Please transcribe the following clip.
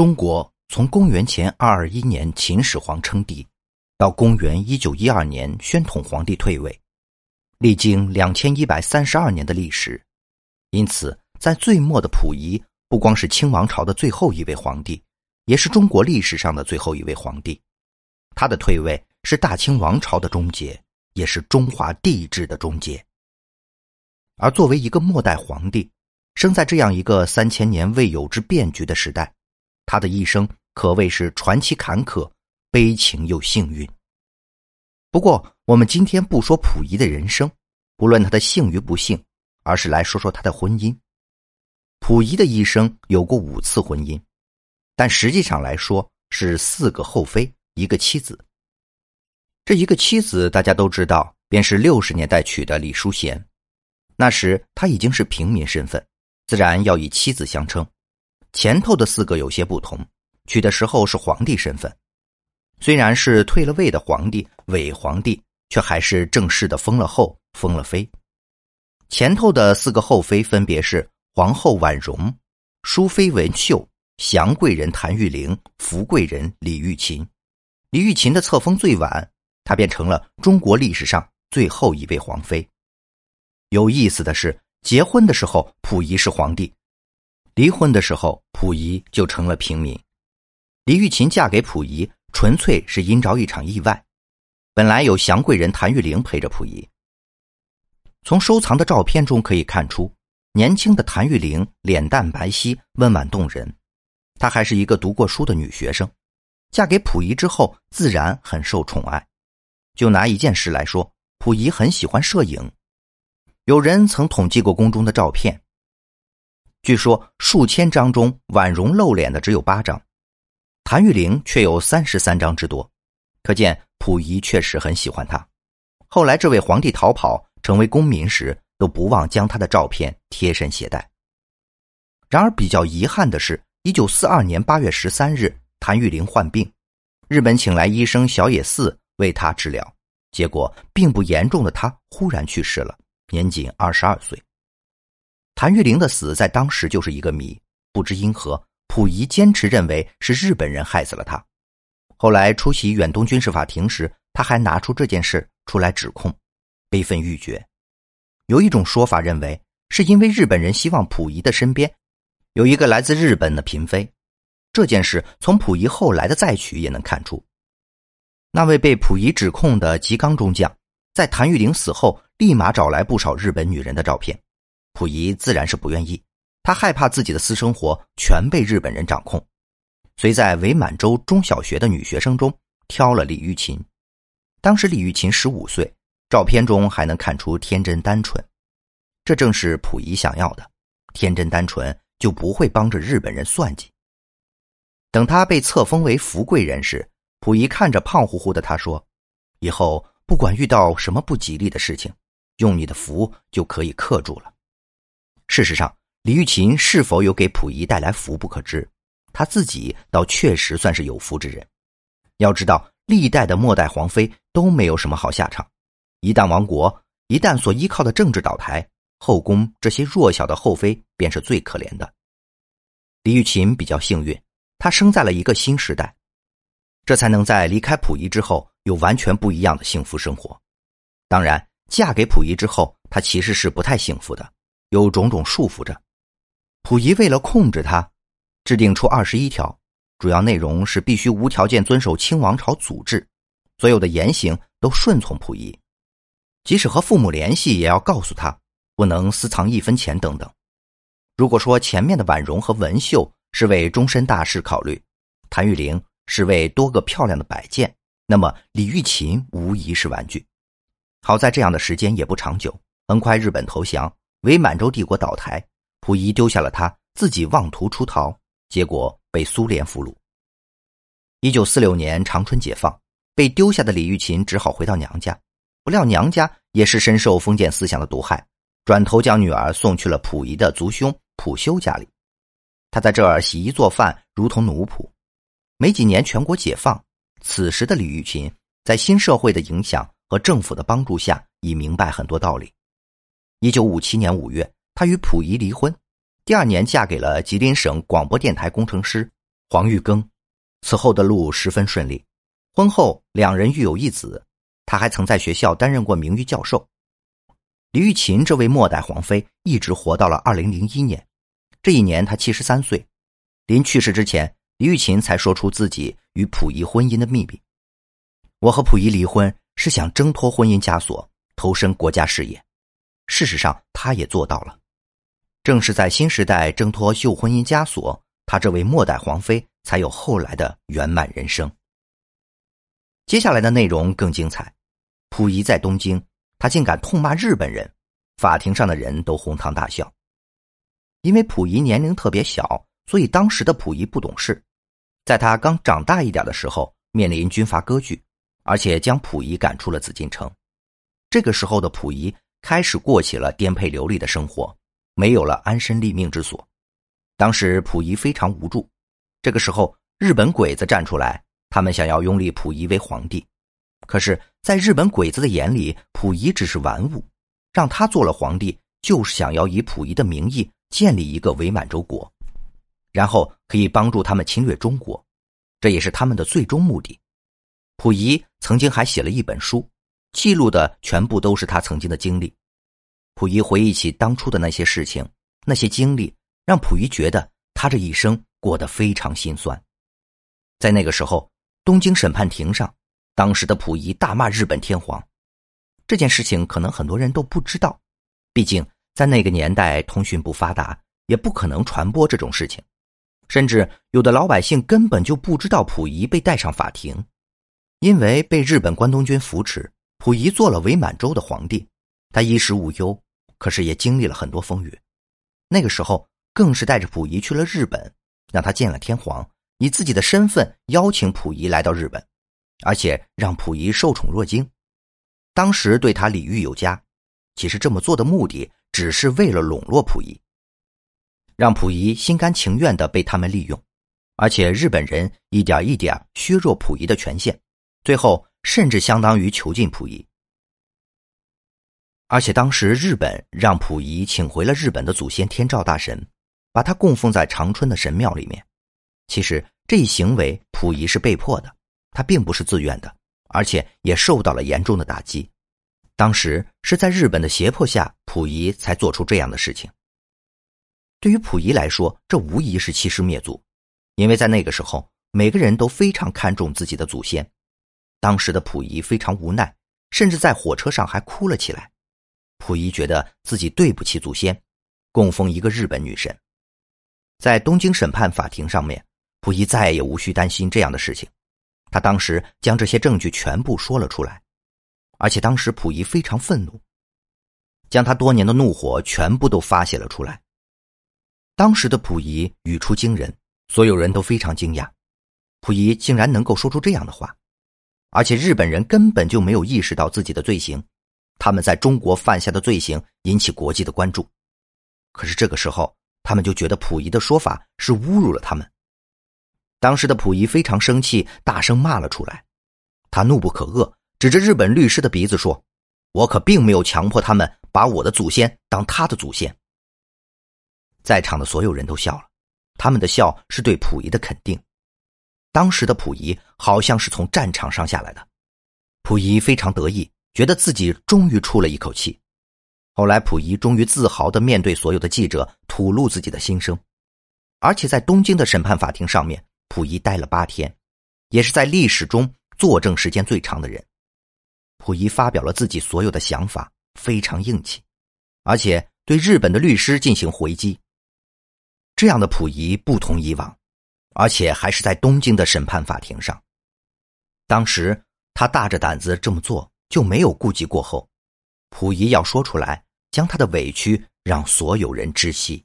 中国从公元前二二一年秦始皇称帝，到公元一九一二年宣统皇帝退位，历经两千一百三十二年的历史，因此在最末的溥仪不光是清王朝的最后一位皇帝，也是中国历史上的最后一位皇帝。他的退位是大清王朝的终结，也是中华帝制的终结。而作为一个末代皇帝，生在这样一个三千年未有之变局的时代，他的一生可谓是传奇坎坷、悲情又幸运。不过，我们今天不说溥仪的人生，不论他的幸与不幸，而是来说说他的婚姻。溥仪的一生有过五次婚姻，但实际上来说是四个后妃。一个妻子，这一个妻子大家都知道，便是六十年代娶的李淑贤。那时他已经是平民身份，自然要以妻子相称。前头的四个有些不同，娶的时候是皇帝身份，虽然是退了位的皇帝、伪皇帝，却还是正式的封了后、封了妃。前头的四个后妃分别是皇后婉容、淑妃文秀、祥贵人谭玉玲、福贵人李玉琴。李玉琴的册封最晚，她便成了中国历史上最后一位皇妃。有意思的是，结婚的时候溥仪是皇帝，离婚的时候溥仪就成了平民。李玉琴嫁给溥仪，纯粹是因着一场意外。本来有祥贵人谭玉玲陪着溥仪。从收藏的照片中可以看出，年轻的谭玉玲脸蛋白皙，温婉动人。她还是一个读过书的女学生。嫁给溥仪之后，自然很受宠爱。就拿一件事来说，溥仪很喜欢摄影。有人曾统计过宫中的照片，据说数千张中，婉容露脸的只有八张，谭玉玲却有三十三张之多，可见溥仪确实很喜欢她。后来这位皇帝逃跑成为公民时，都不忘将他的照片贴身携带。然而比较遗憾的是，一九四二年八月十三日。谭玉玲患病，日本请来医生小野寺为她治疗，结果并不严重的她忽然去世了，年仅二十二岁。谭玉玲的死在当时就是一个谜，不知因何，溥仪坚持认为是日本人害死了她。后来出席远东军事法庭时，他还拿出这件事出来指控，悲愤欲绝。有一种说法认为，是因为日本人希望溥仪的身边有一个来自日本的嫔妃。这件事从溥仪后来的再娶也能看出，那位被溥仪指控的吉冈中将，在谭玉玲死后，立马找来不少日本女人的照片。溥仪自然是不愿意，他害怕自己的私生活全被日本人掌控，遂在伪满洲中小学的女学生中挑了李玉琴。当时李玉琴十五岁，照片中还能看出天真单纯，这正是溥仪想要的，天真单纯就不会帮着日本人算计。等他被册封为福贵人时，溥仪看着胖乎乎的他说：“以后不管遇到什么不吉利的事情，用你的福就可以克住了。”事实上，李玉琴是否有给溥仪带来福不可知，他自己倒确实算是有福之人。要知道，历代的末代皇妃都没有什么好下场，一旦亡国，一旦所依靠的政治倒台，后宫这些弱小的后妃便是最可怜的。李玉琴比较幸运。她生在了一个新时代，这才能在离开溥仪之后有完全不一样的幸福生活。当然，嫁给溥仪之后，她其实是不太幸福的，有种种束缚着。溥仪为了控制他，制定出二十一条，主要内容是必须无条件遵守清王朝祖制，所有的言行都顺从溥仪，即使和父母联系，也要告诉他不能私藏一分钱等等。如果说前面的婉容和文秀，是为终身大事考虑，谭玉玲是为多个漂亮的摆件，那么李玉琴无疑是玩具。好在这样的时间也不长久，很快日本投降，为满洲帝国倒台，溥仪丢下了他，自己妄图出逃，结果被苏联俘虏。一九四六年长春解放，被丢下的李玉琴只好回到娘家，不料娘家也是深受封建思想的毒害，转头将女儿送去了溥仪的族兄溥修家里。他在这儿洗衣做饭，如同奴仆。没几年，全国解放。此时的李玉琴，在新社会的影响和政府的帮助下，已明白很多道理。一九五七年五月，他与溥仪离婚。第二年，嫁给了吉林省广播电台工程师黄玉庚。此后的路十分顺利，婚后两人育有一子。他还曾在学校担任过名誉教授。李玉琴这位末代皇妃一直活到了二零零一年，这一年她七十三岁。临去世之前，李玉琴才说出自己与溥仪婚姻的秘密：“我和溥仪离婚是想挣脱婚姻枷锁，投身国家事业。事实上，他也做到了。正是在新时代挣脱旧婚姻枷锁，他这位末代皇妃才有后来的圆满人生。接下来的内容更精彩。”溥仪在东京，他竟敢痛骂日本人，法庭上的人都哄堂大笑。因为溥仪年龄特别小，所以当时的溥仪不懂事。在他刚长大一点的时候，面临军阀割据，而且将溥仪赶出了紫禁城。这个时候的溥仪开始过起了颠沛流离的生活，没有了安身立命之所。当时溥仪非常无助。这个时候，日本鬼子站出来，他们想要拥立溥仪为皇帝。可是，在日本鬼子的眼里，溥仪只是玩物，让他做了皇帝，就是想要以溥仪的名义建立一个伪满洲国，然后可以帮助他们侵略中国，这也是他们的最终目的。溥仪曾经还写了一本书，记录的全部都是他曾经的经历。溥仪回忆起当初的那些事情，那些经历，让溥仪觉得他这一生过得非常心酸。在那个时候，东京审判庭上。当时的溥仪大骂日本天皇，这件事情可能很多人都不知道，毕竟在那个年代通讯不发达，也不可能传播这种事情，甚至有的老百姓根本就不知道溥仪被带上法庭，因为被日本关东军扶持，溥仪做了伪满洲的皇帝，他衣食无忧，可是也经历了很多风雨，那个时候更是带着溥仪去了日本，让他见了天皇，以自己的身份邀请溥仪来到日本。而且让溥仪受宠若惊，当时对他礼遇有加。其实这么做的目的，只是为了笼络溥仪，让溥仪心甘情愿的被他们利用。而且日本人一点一点削弱溥仪的权限，最后甚至相当于囚禁溥仪。而且当时日本让溥仪请回了日本的祖先天照大神，把他供奉在长春的神庙里面。其实这一行为，溥仪是被迫的。他并不是自愿的，而且也受到了严重的打击。当时是在日本的胁迫下，溥仪才做出这样的事情。对于溥仪来说，这无疑是欺师灭祖，因为在那个时候，每个人都非常看重自己的祖先。当时的溥仪非常无奈，甚至在火车上还哭了起来。溥仪觉得自己对不起祖先，供奉一个日本女神。在东京审判法庭上面，溥仪再也无需担心这样的事情。他当时将这些证据全部说了出来，而且当时溥仪非常愤怒，将他多年的怒火全部都发泄了出来。当时的溥仪语出惊人，所有人都非常惊讶，溥仪竟然能够说出这样的话，而且日本人根本就没有意识到自己的罪行，他们在中国犯下的罪行引起国际的关注，可是这个时候他们就觉得溥仪的说法是侮辱了他们。当时的溥仪非常生气，大声骂了出来。他怒不可遏，指着日本律师的鼻子说：“我可并没有强迫他们把我的祖先当他的祖先。”在场的所有人都笑了，他们的笑是对溥仪的肯定。当时的溥仪好像是从战场上下来的，溥仪非常得意，觉得自己终于出了一口气。后来，溥仪终于自豪的面对所有的记者，吐露自己的心声，而且在东京的审判法庭上面。溥仪待了八天，也是在历史中作证时间最长的人。溥仪发表了自己所有的想法，非常硬气，而且对日本的律师进行回击。这样的溥仪不同以往，而且还是在东京的审判法庭上。当时他大着胆子这么做，就没有顾及过后。溥仪要说出来，将他的委屈让所有人知悉。